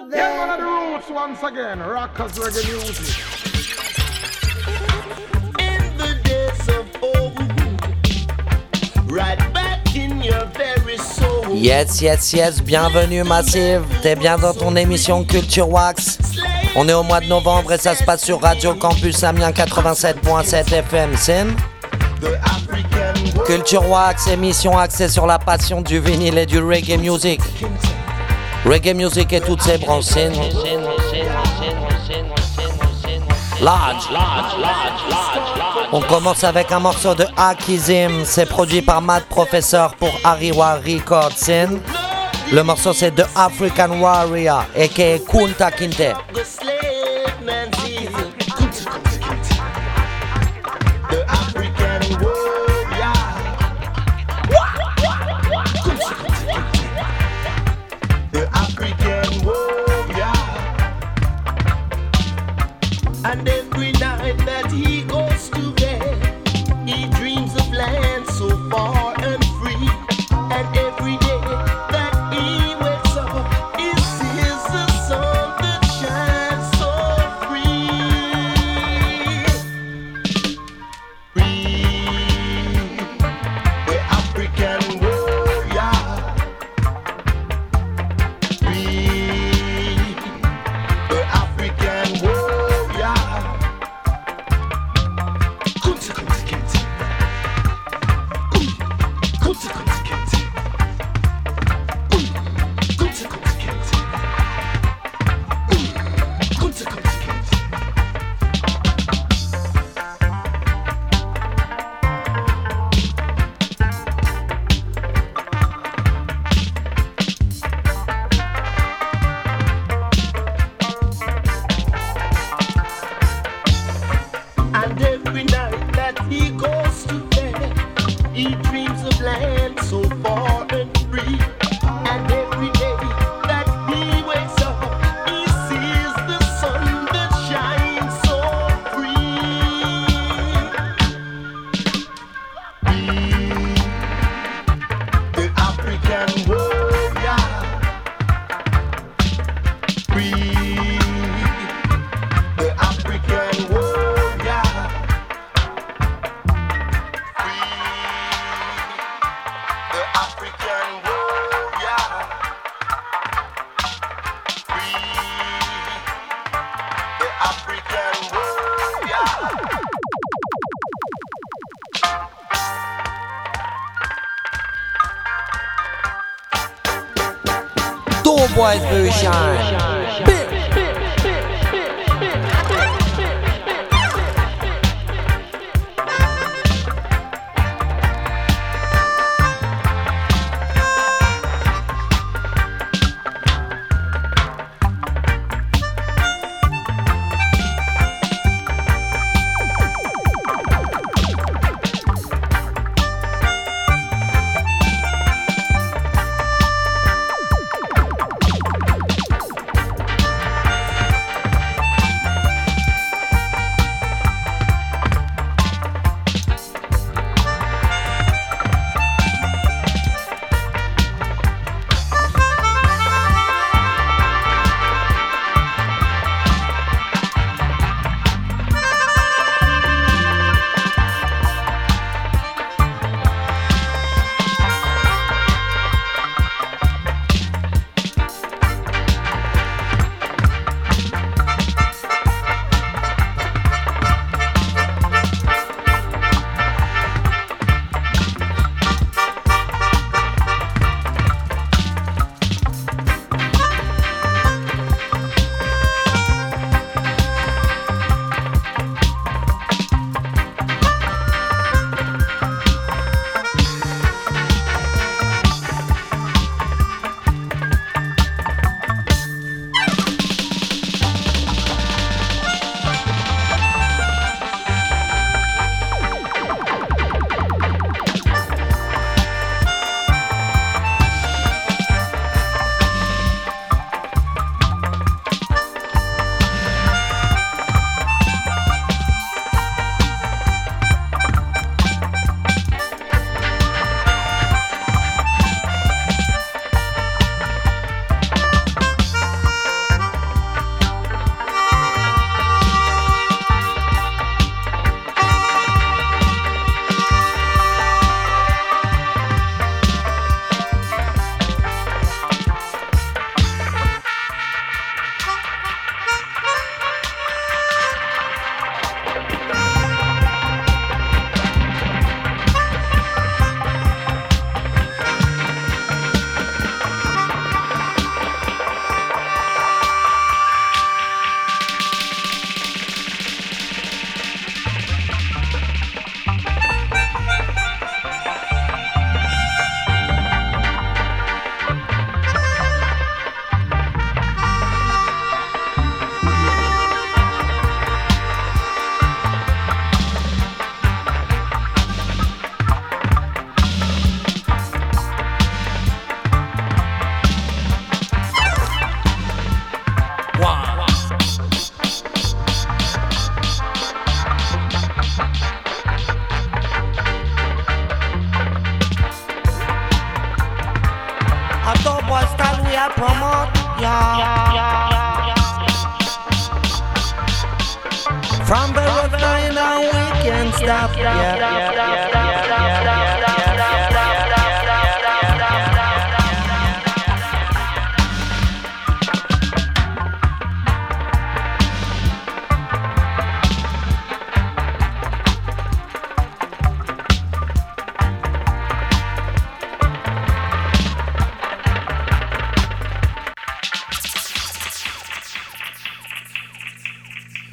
about that. Yeah, one of the roots once again. Rockers reggae music. In the days of old, right back in your very soul. Yes, yes, yes, bienvenue Massive. T'es bien dans ton émission Culture Wax. On est au mois de novembre et ça se passe sur Radio Campus Amiens 87.7 FM Sin. Culture Wax, émission axée sur la passion du vinyle et du reggae music. Reggae music et toutes ses branches. Sin. Lodge. On commence avec un morceau de Akizim. C'est produit par Matt Professor pour Ariwa Records. Le morceau c'est The African Warrior, aka Kunta Kinte. Kunta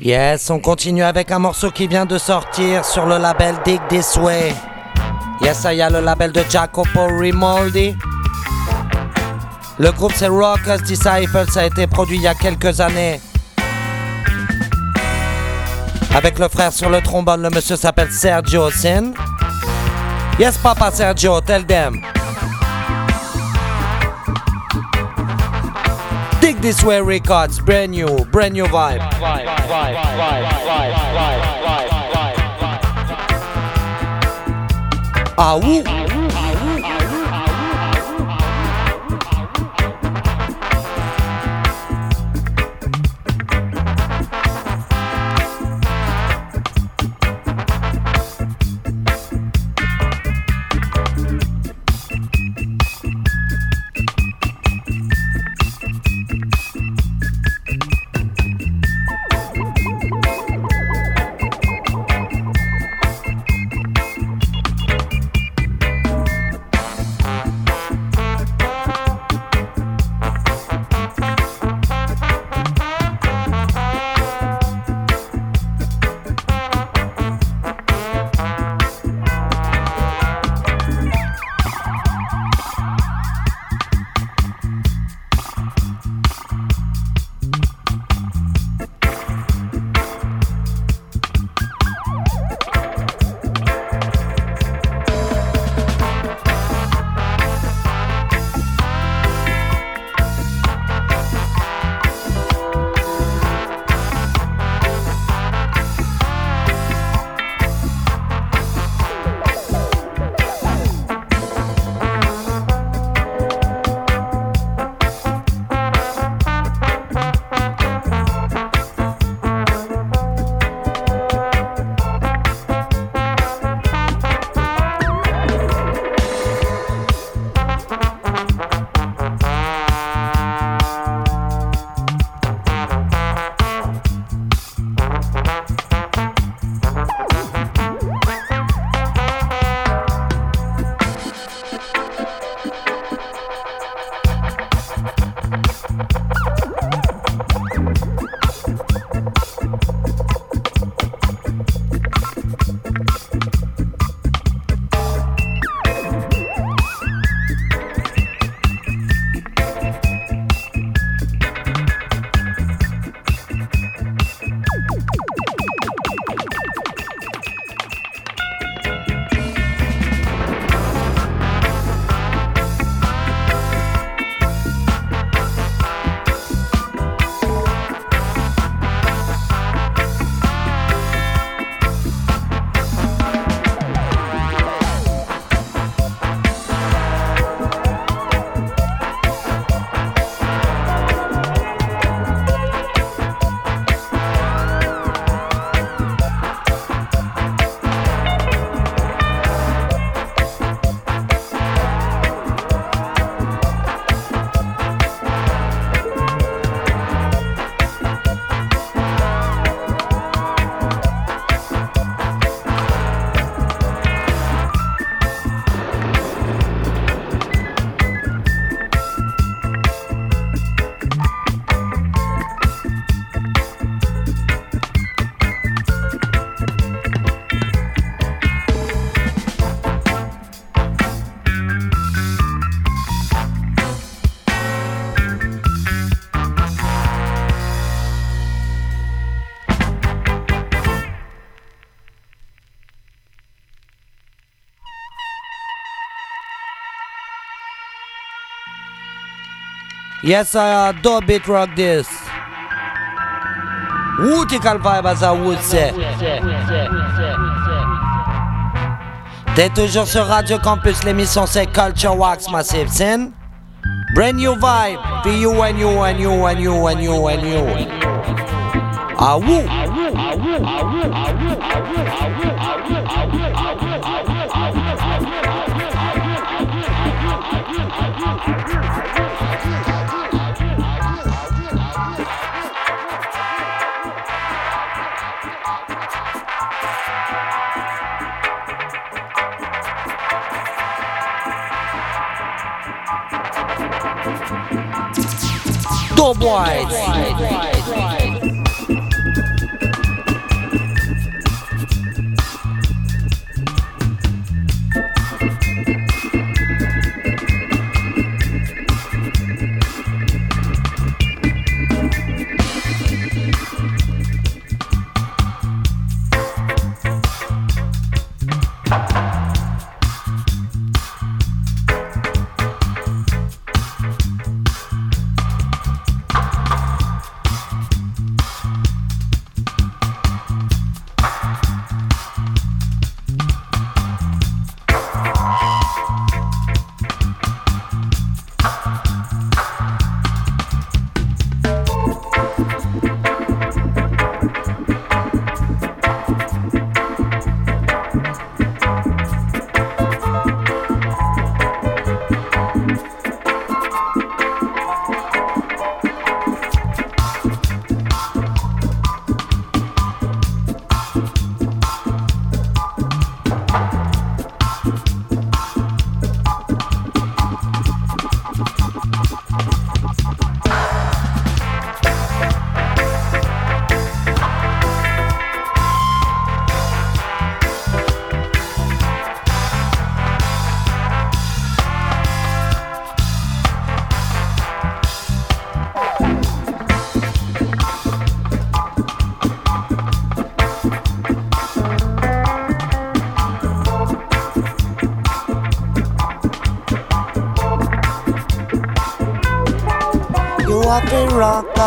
Yes, on continue avec un morceau qui vient de sortir sur le label Dig This Way. Yes, il y a le label de Jacopo Rimoldi. Le groupe c'est Rockers Disciples, ça a été produit il y a quelques années. Avec le frère sur le trombone, le monsieur s'appelle Sergio Sin. Yes, papa Sergio, tell them. Dig This Way Records, brand new, brand new vibe. Ah ouh Yes, I do bit rock this. Wootical vibe as I would say. T'es toujours sur Radio Campus, l'émission c'est Culture Wax Massive Sin. Brand new vibe. For you and you and you and you and you and you. Ah woo. Doughboys.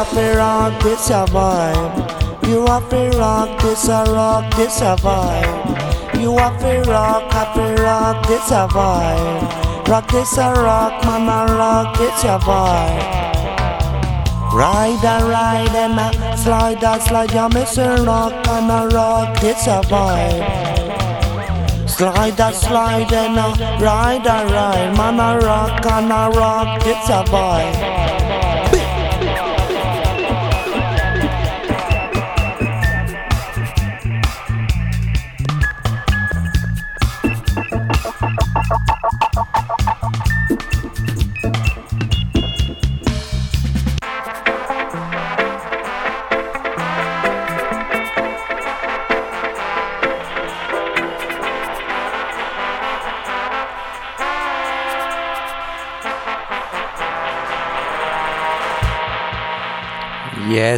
Have to rock, this a vibe. You have to rock, this a rock, this a vibe. You have to rock, have to rock, this a vibe. Rock this a rock, man a rock, this a vibe. Ride a ride and a slide a slide, miss a rock and a rock, this a vibe. Slide a slide and a ride a ride, man a rock and a rock, this a vibe.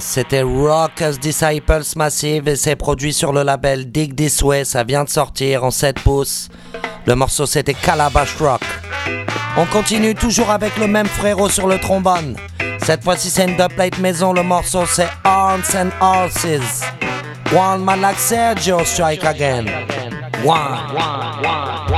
C'était Rock as Disciples Massive et c'est produit sur le label Dig This Way. Ça vient de sortir en 7 pouces. Le morceau c'était Calabash Rock. On continue toujours avec le même frérot sur le trombone. Cette fois-ci c'est une dubplate maison. Le morceau c'est Arms and Horses. One man like Sergio strike again. one.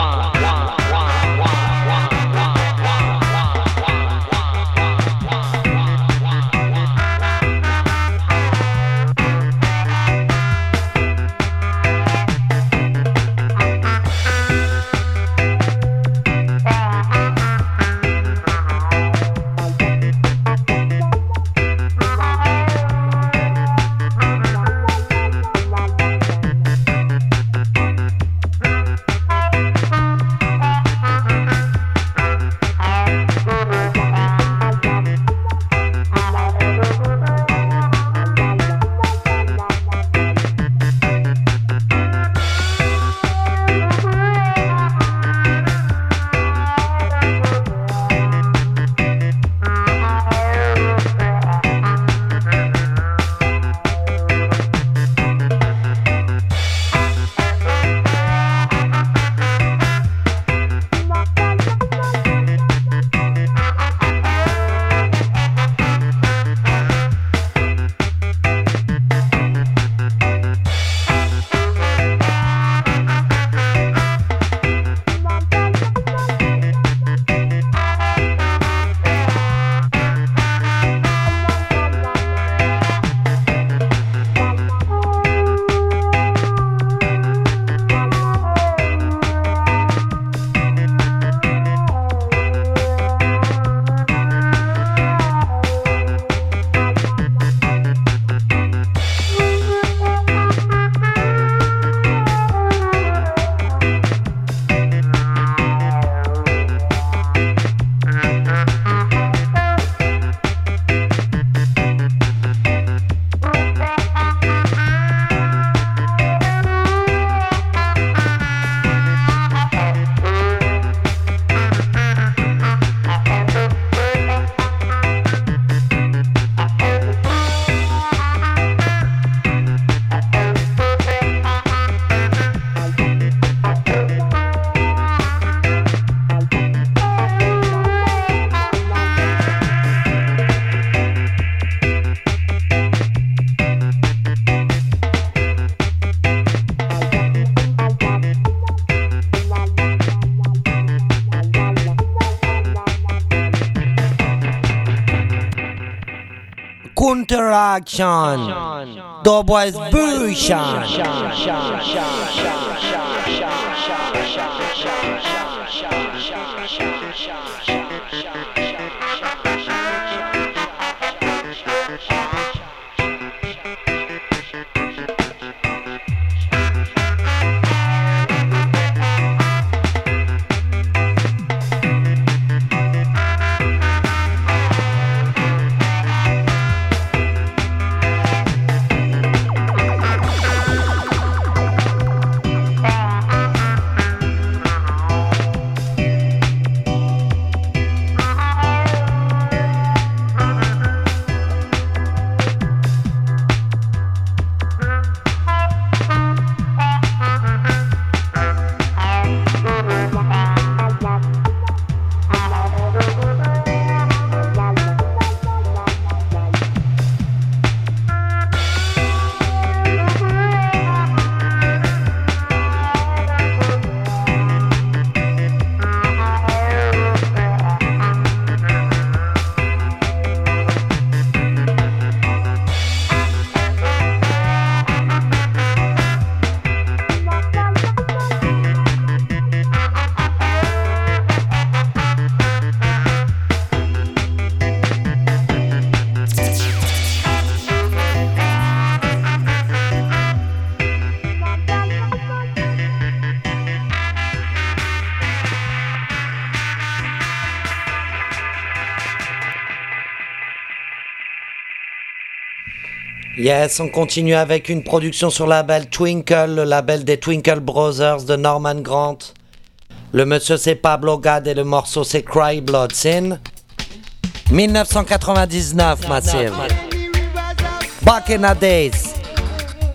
Counteraction. Doughboys version. On continue avec une production sur label Twinkle, le label des Twinkle Brothers de Norman Grant. Le monsieur c'est Pablo Gad et le morceau c'est Cry Blood Sin. 1999, Massive. Back in the days.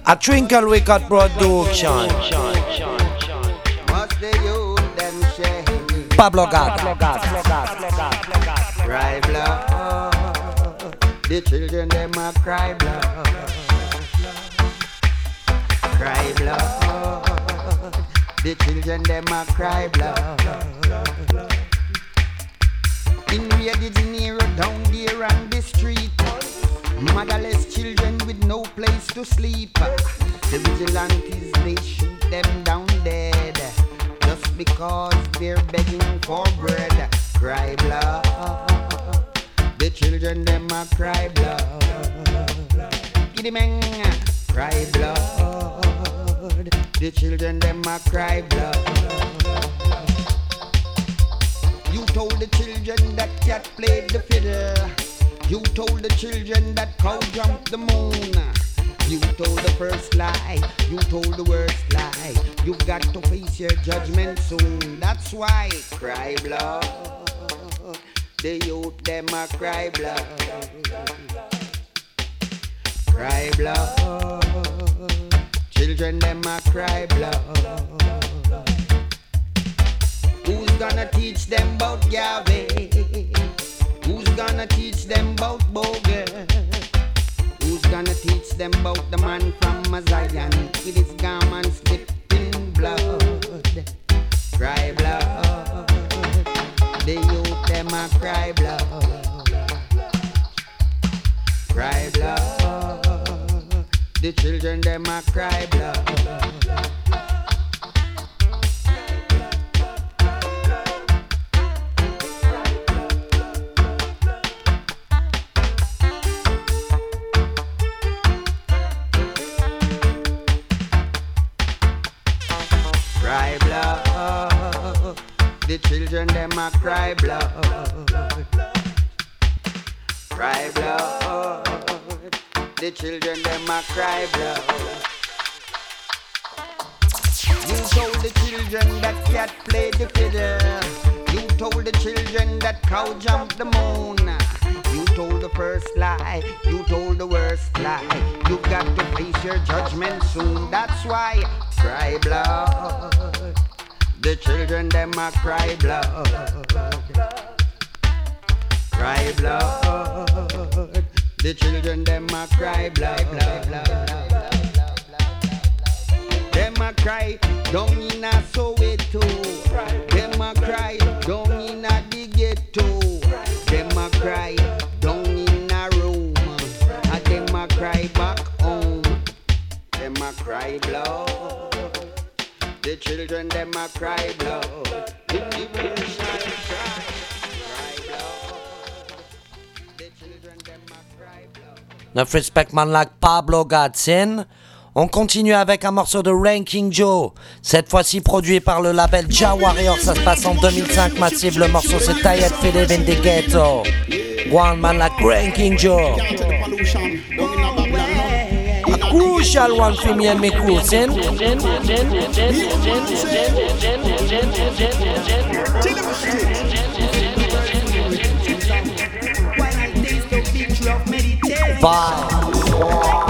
A Twinkle Record Production. Pablo Gad. Cry blood. The children them a cry blood. Cry blood. The children them a cry blood. In Rio de Janeiro, down there on the street, motherless children with no place to sleep. The vigilantes they shoot them down dead just because they're begging for bread. Cry blood. The children them a cry blood. Giddy man, cry blood. The children them a cry blood. You told the children that cat played the fiddle. You told the children that cow jumped the moon. You told the first lie. You told the worst lie. You've got to face your judgment soon. That's why cry blood. The youth them a cry blood. Cry blood. Children them a cry blood. Who's gonna teach them about Yahweh? Who's gonna teach them about Bogus? Who's gonna teach them about the man from Zion with his garments dipped in blood? Cry blood. The youth them a cry blood. Cry blood. The children them a cry blood. Cry blood. The children a cry blood. Cry blood. The children them a cry blood. You told the children that cat played the fiddle. You told the children that cow jumped the moon. You told the first lie. You told the worst lie. You got to face your judgment soon. That's why cry blood. The children them a cry blood. Cry blood. The children them a cry blah blah blah. Them a cry down in a Soweto. Them a cry down in a the ghetto. Them a cry down in a room. And them a cry back home. Them a cry blah. The children them a cry blah. Notre respect man like Pablo Gatsin. On continue avec un morceau de Ranking Joe, cette fois-ci produit par le label Ja Warrior. Ça se passe en 2005, massive. Le morceau c'est Tired Feeling in the One man like Ranking Joe. A crucial one for. Bye.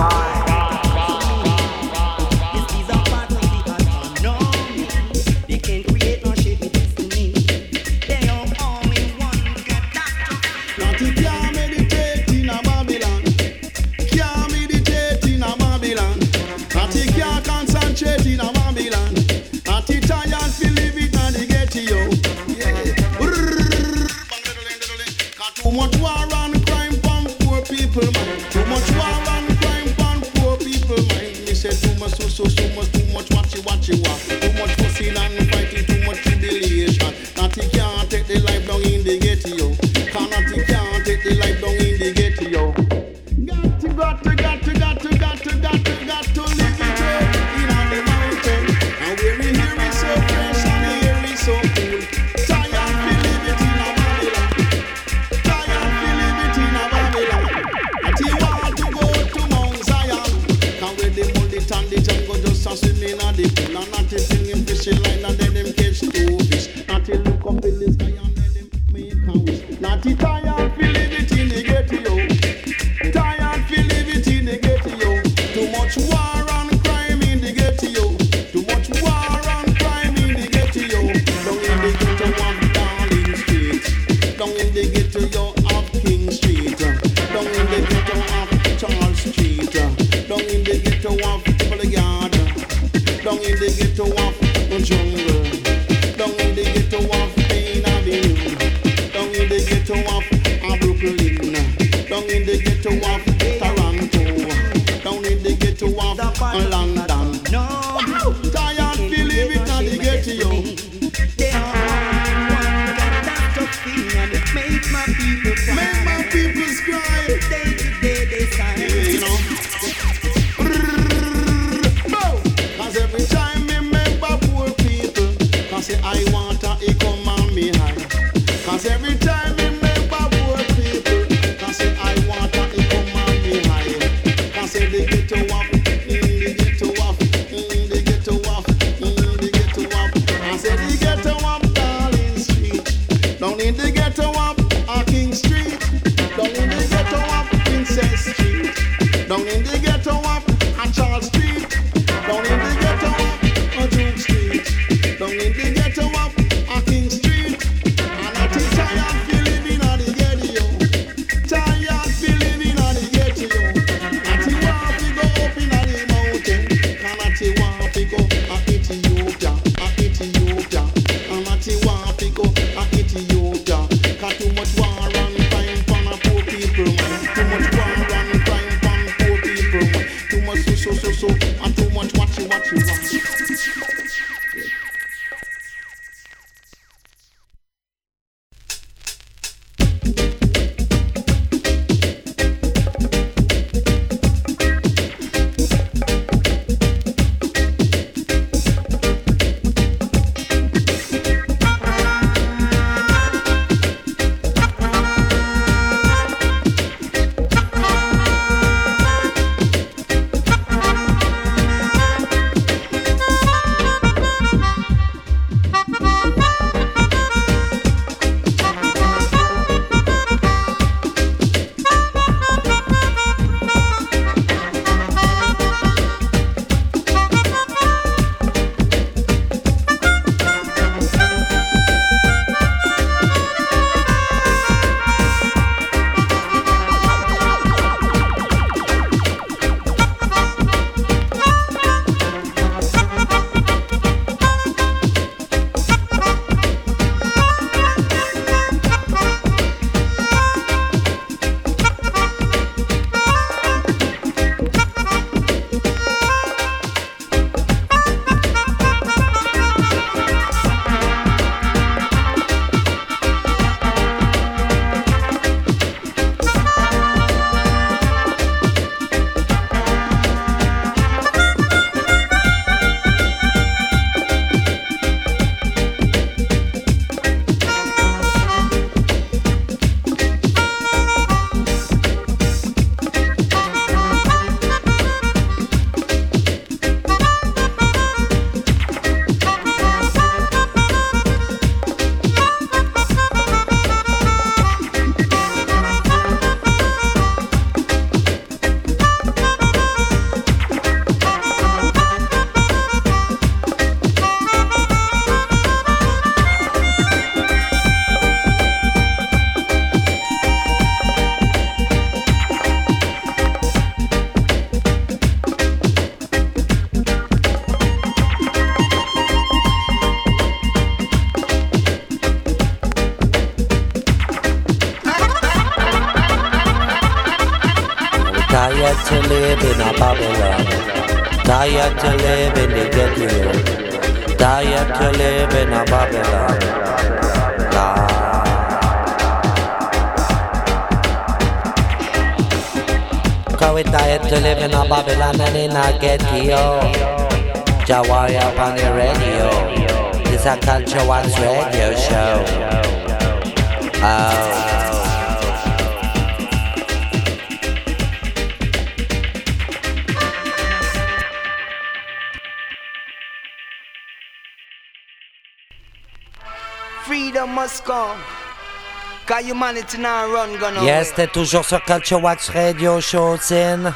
Yes, t'es toujours sur Culture Wax Radio Show, scene.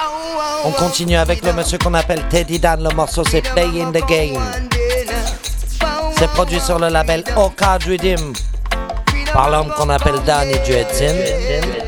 On continue avec le monsieur qu'on appelle Teddy Dan. Le morceau c'est Play in the Game. C'est produit sur le label OKA Redeem par l'homme qu'on appelle Danny Jetson.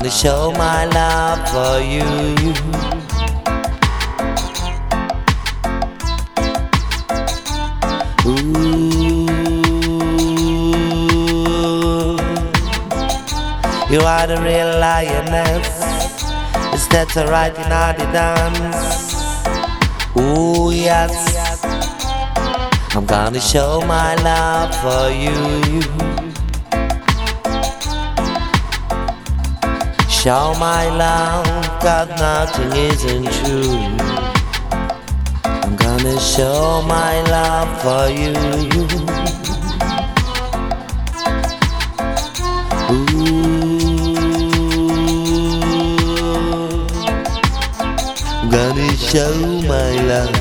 down to show my love for you. Ooh, you are the real lioness. Instead of writing all the dance. Ooh yes, I'm gonna show my love for you. show my love that nothing isn't true. I'm gonna show my love for you. Ooh, gonna show my love.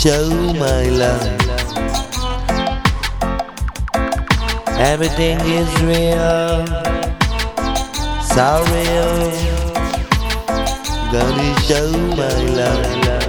Show my love. Everything is real. So real. Gonna show my love.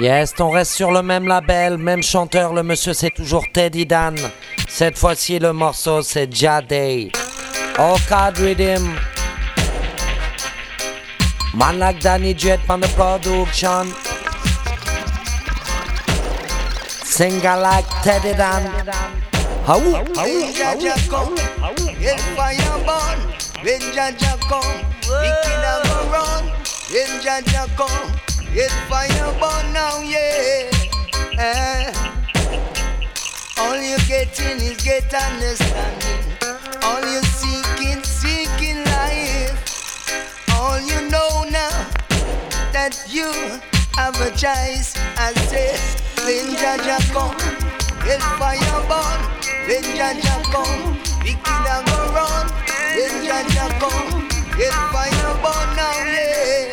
Yes, on reste sur le même label, même chanteur, le monsieur c'est toujours Teddy Dan. Cette fois-ci le morceau c'est Jade. All card rhythm. Man like Danny Jet on the production. Singer like Teddy Dan. How? When Jaja come, get fire burn. When Jaja come, we kill a go run. When Jaja come, get fire burn now, yeah. Eh. All you're getting is get understanding. All you're seeking, seeking life. All you know now that you have a choice. I say, when Jaja come, get fire burn. When Jaja come, we a go run. When Jaja come, get fire burn now, yeah.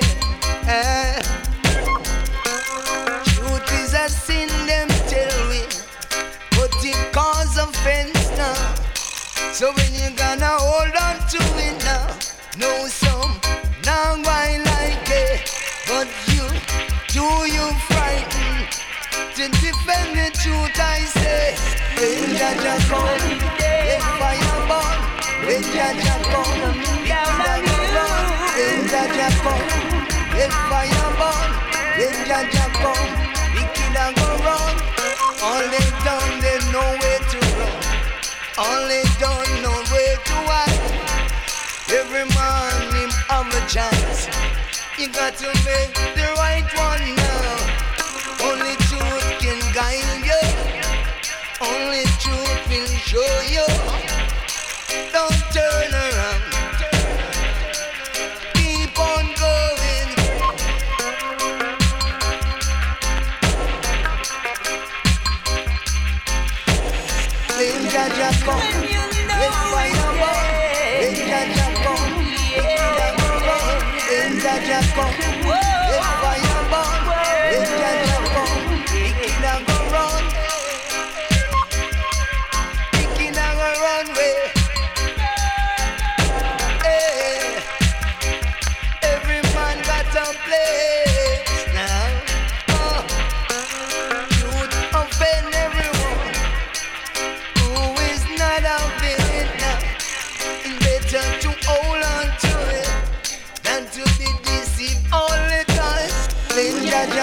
Eh. Cause now. So when you gonna hold on to it now, know some now I like it, but you, do you frightened to defend the truth? I say, when Jaja come, get fire burn. When Jaja come. When Jaja come, get fire burn. When Jaja come, the killer go run. All they done, they know run. They don't know where to hide. Every man him have a chance. You got to make the right one now. Only truth can guide you. Only truth will show you.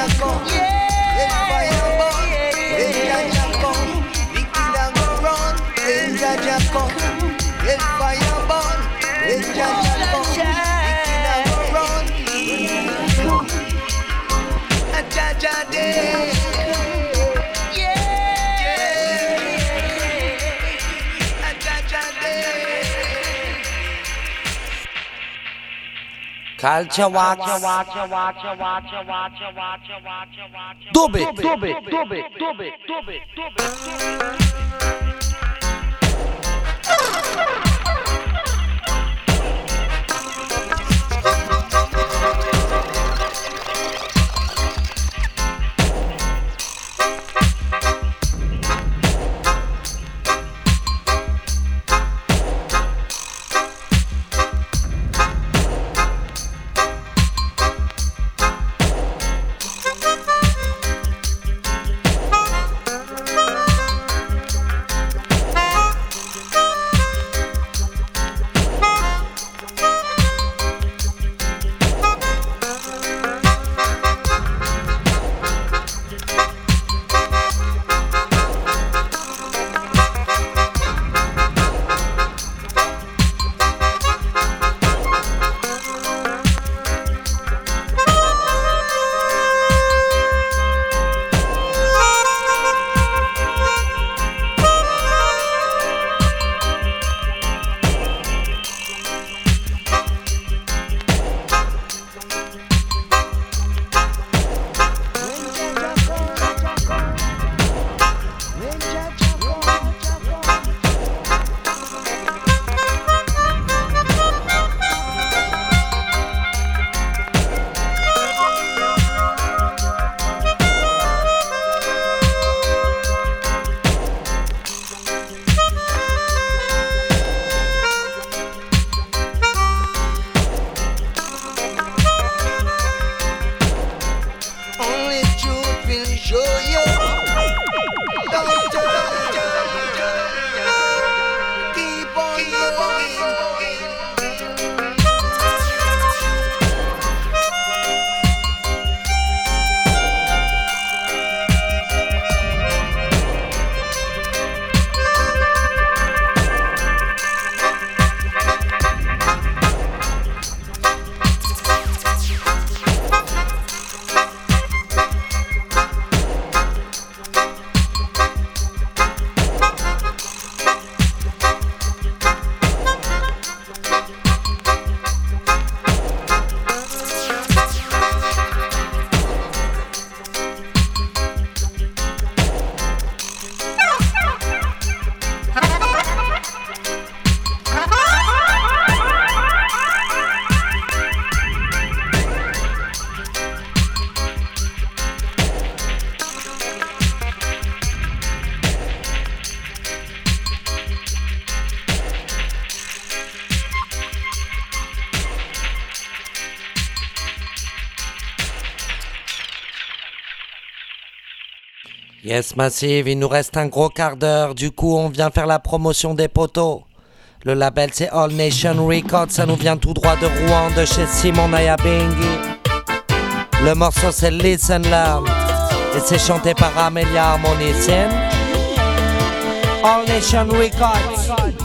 Culture Wax. Dub it. Dub it. Dub it. Dub it. Yes Massive, il nous reste un gros quart d'heure, du coup on vient faire la promotion des poteaux. Le label c'est All Nation Records, ça nous vient tout droit de Rouen, de chez Simon Nayabingi. Le morceau c'est Listen Learn, et c'est chanté par Amelia Harmonician. All Nation Records.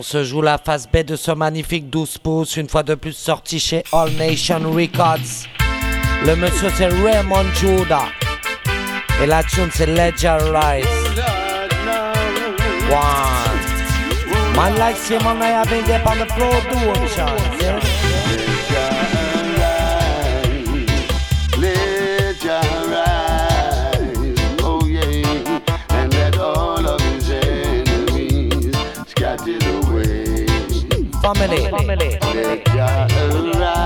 on se joue la face B de ce magnifique 12 pouces, une fois de plus sorti chez All Nation Records. Le monsieur c'est Raymond Judah. Et la tune c'est Ledger Rise. One. Man like Simon, I have been there the floor, yeah.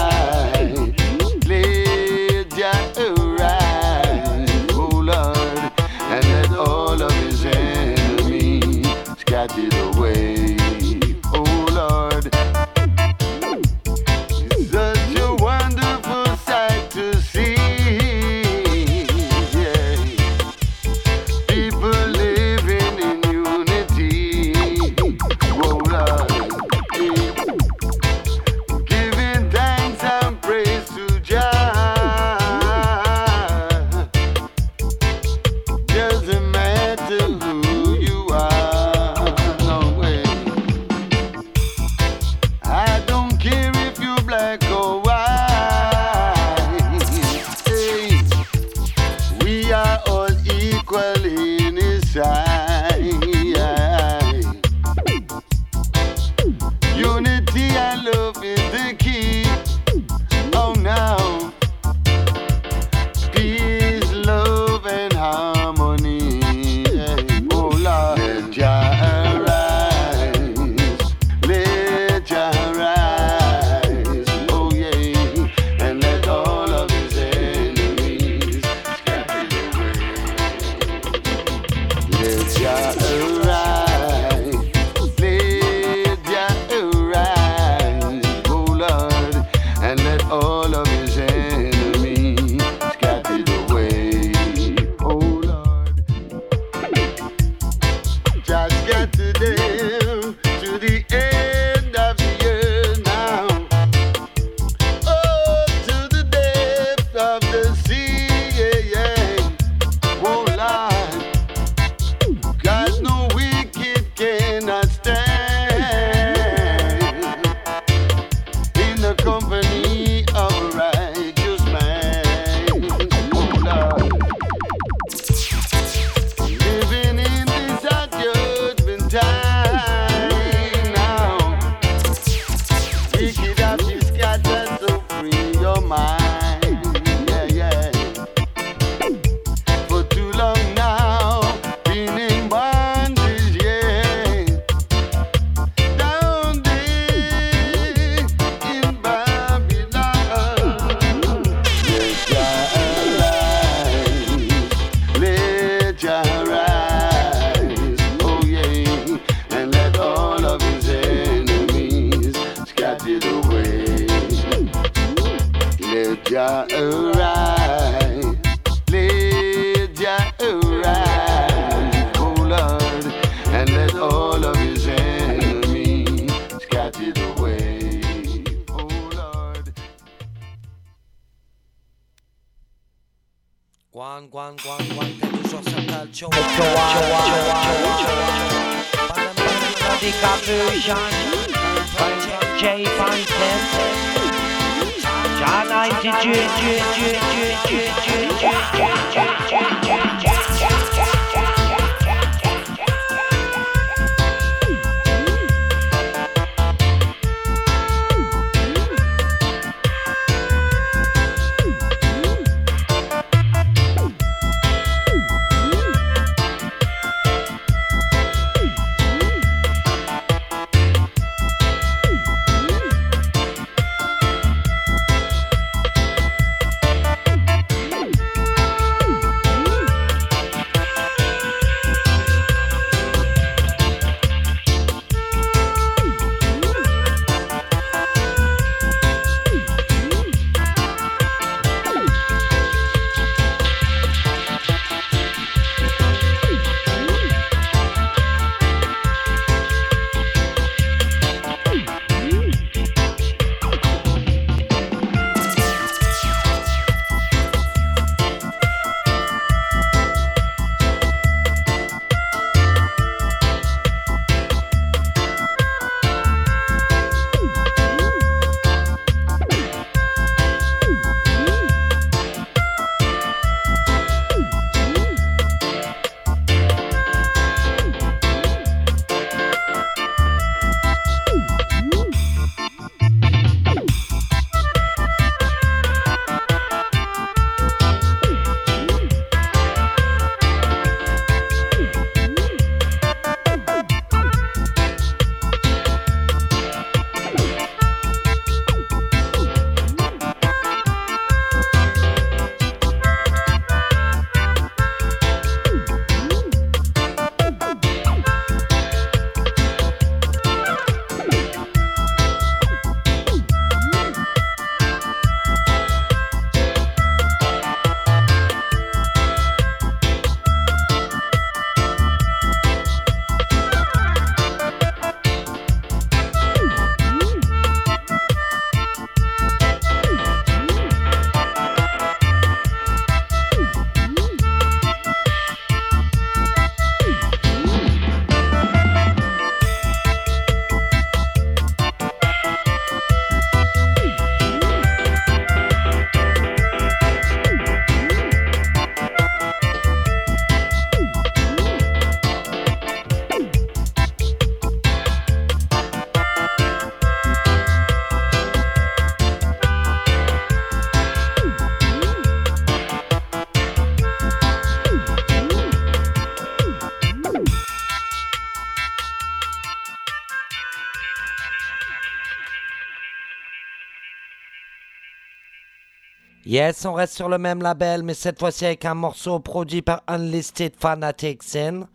Yes, on reste sur le même label, mais cette fois-ci avec un morceau produit par Unlisted Fanatics in.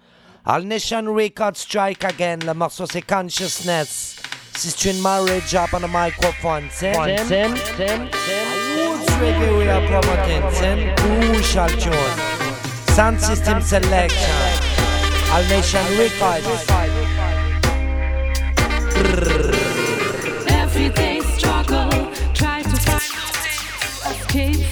All Nation Record Strike Again, le morceau c'est Consciousness. Si tu une marriage up on the microphone, Tim, Tim, Woods reggae we are promoting, Tim? Crucial tune. Sound System Selection. All Nation Record. Find